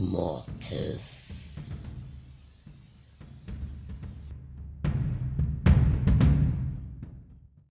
Mortis.